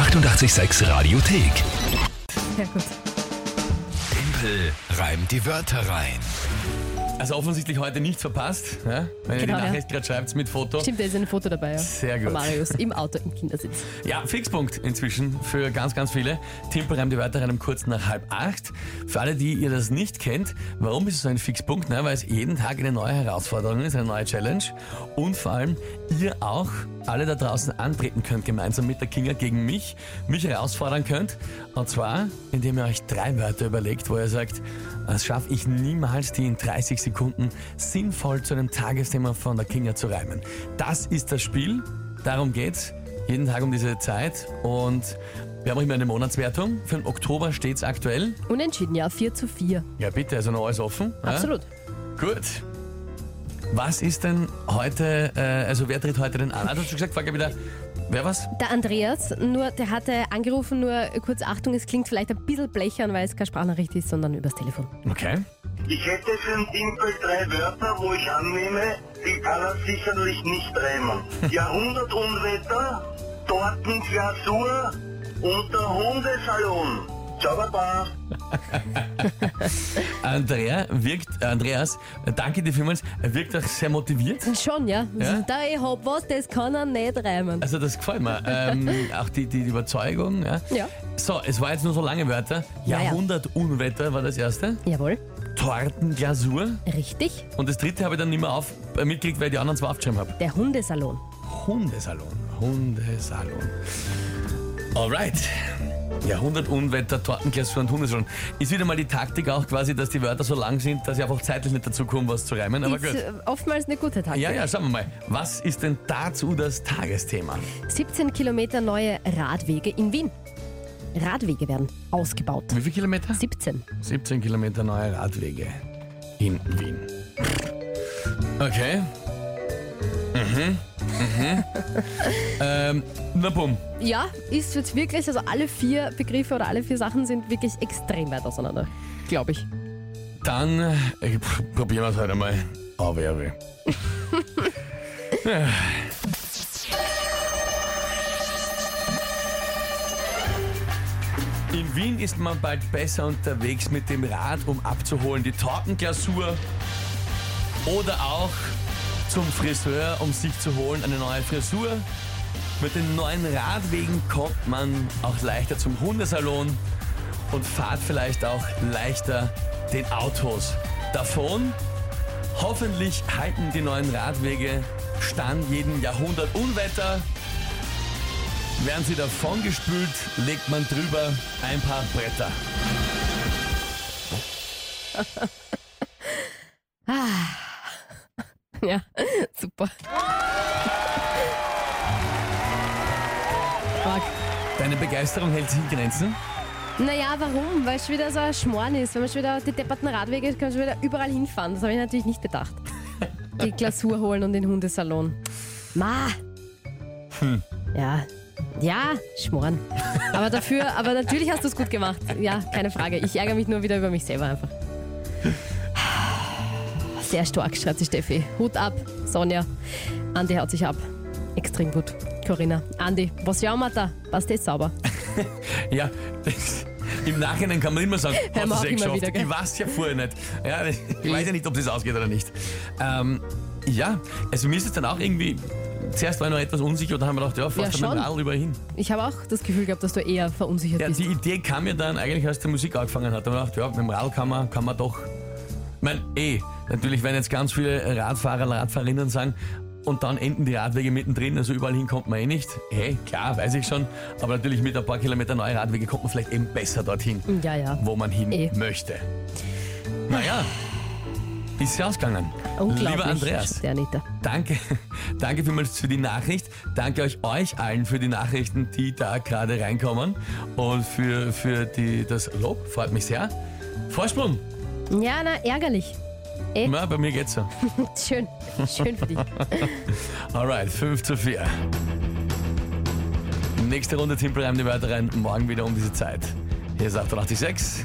886 Radiothek. Ja, gut. Tempel reimt die Wörter rein. Also offensichtlich heute nichts verpasst. Ja? Wenn ihr Genau, die ja. Nachricht gerade schreibt mit Foto. Stimmt, da ist ein Foto dabei. Ja. Sehr Von gut. Marius im Auto im Kindersitz. Ja, Fixpunkt inzwischen für ganz, ganz viele. Timpel reimt die Wörter rein um kurz nach halb acht. Für alle, die ihr das nicht kennt, warum ist es so ein Fixpunkt? Na, weil es jeden Tag eine neue Herausforderung ist, eine neue Challenge. Und vor allem ihr auch alle da draußen antreten könnt, gemeinsam mit der Kinga gegen mich, mich herausfordern könnt. Und zwar, indem ihr euch drei Wörter überlegt, wo ihr sagt, das schaffe ich niemals, die in 30 Sekunden sinnvoll zu einem Tagesthema von der Kinga zu reimen. Das ist das Spiel. Darum geht's. Jeden Tag um diese Zeit. Und wir haben auch immer eine Monatswertung. Für den Oktober steht's aktuell. Unentschieden, ja, 4 zu 4. Ja, bitte, also noch alles offen. Ja? Absolut. Gut. Was ist denn heute, äh, also wer tritt heute denn an? Ah, du hast schon gesagt, frage wieder, wer was? Der Andreas, nur, der hatte angerufen, nur kurz Achtung, es klingt vielleicht ein bisschen blechern, weil es keine Sprachnachricht ist, sondern übers Telefon. Okay. Ich hätte für den Timpel drei Wörter, wo ich annehme, die kann er sicherlich nicht reimen. Jahrhundertunwetter, Tortenglasur und der Hundesalon. Ciao, Baba. Andrea wirkt, Andreas, danke dir vielmals, er wirkt auch sehr motiviert. Schon, ja. Ja? Da ich hab was, das kann er nicht reimen. Also das gefällt mir. Ähm, auch die, die Überzeugung. Ja. Ja. So, es war jetzt nur so lange Wörter. Ja, ja. Jahrhundertunwetter war das erste. Jawohl, Tortenglasur. richtig. Und das dritte habe ich dann nicht mehr auf, äh, mitgekriegt, weil ich die anderen zwei aufgeschrieben habe. Der Hundesalon. Hundesalon. Hundesalon. Alright. Jahrhundertunwetter, Tortenglasur und Hundesalon. Ist wieder mal die Taktik auch quasi, dass die Wörter so lang sind, dass ich einfach zeitlich nicht dazu komme, was zu reimen. Aber ist gut. äh, oftmals eine gute Taktik. Ja, ja, schauen wir mal. Was ist denn dazu das Tagesthema? 17 Kilometer neue Radwege in Wien. Radwege werden ausgebaut. Wie viele Kilometer? 17. 17 Kilometer neue Radwege in Wien. Okay. Mhm. Mhm. ähm, na bumm. Ja, ist jetzt wirklich, also alle vier Begriffe oder alle vier Sachen sind wirklich extrem weit auseinander. Glaube ich. Dann äh, pr- probieren wir es heute mal. Auwewe. In Wien ist man bald besser unterwegs mit dem Rad, um abzuholen die Tortenglasur oder auch zum Friseur, um sich zu holen eine neue Frisur. Mit den neuen Radwegen kommt man auch leichter zum Hundesalon und fahrt vielleicht auch leichter den Autos davon. Hoffentlich halten die neuen Radwege stand jeden Jahrhundert Unwetter. Werden sie davongespült, legt man drüber ein paar Bretter. Ja, super. Marc. Deine Begeisterung hält sich in Grenzen? Naja, warum? Weil es schon wieder so ein Schmorn ist. Wenn man schon wieder die depperten Radwege kann man schon wieder überall hinfahren. Das habe ich natürlich nicht bedacht. Die Glasur holen und den Hundesalon. Ma! Ja. Ja, Schmoren. Aber dafür, aber natürlich hast du es gut gemacht. Ja, keine Frage. Ich ärgere mich nur wieder über mich selber einfach. Sehr stark, schreibt die Steffi. Hut ab, Sonja. Andi haut sich ab. Extrem gut. Corinna. Andi, was jammert da? Passt jetzt sauber. Ja, im Nachhinein kann man immer sagen, hast du es eh geschafft. wieder, gell? ich weiß ja vorher nicht. Ja, ich weiß ja nicht, ob das ausgeht oder nicht. Ähm, ja, also mir ist es dann auch irgendwie, zuerst war ich noch etwas unsicher und haben wir gedacht, ja, fast Ja, mit dem. Radl überall hin. Ich habe auch das Gefühl gehabt, dass du eher verunsichert Ja, bist. die Idee kam mir dann eigentlich, als die Musik angefangen hat. Da habe ich gedacht, ja, mit dem Radl kann man, kann man doch. Ich meine, eh, natürlich werden jetzt ganz viele Radfahrer, Radfahrerinnen sagen, und dann enden die Radwege mittendrin, also überall hin kommt man eh nicht. Hey, klar, weiß ich schon. Aber natürlich mit ein paar Kilometer neue Radwege kommt man vielleicht eben besser dorthin, Ja, ja. wo man hin Eh. möchte. Naja, ist ja ausgegangen. Unglaublich. Lieber Andreas, Der Anita. Danke, danke vielmals für die Nachricht. Danke euch, euch allen für die Nachrichten, die da gerade reinkommen. Und für, für die, das Lob, freut mich sehr. Vorsprung, Ja, na, ärgerlich. na, bei mir geht's so. Schön. Schön für dich. Alright, 5 zu 4. Nächste Runde Timpel reimt die Wörter rein, morgen wieder um diese Zeit. Hier ist 886.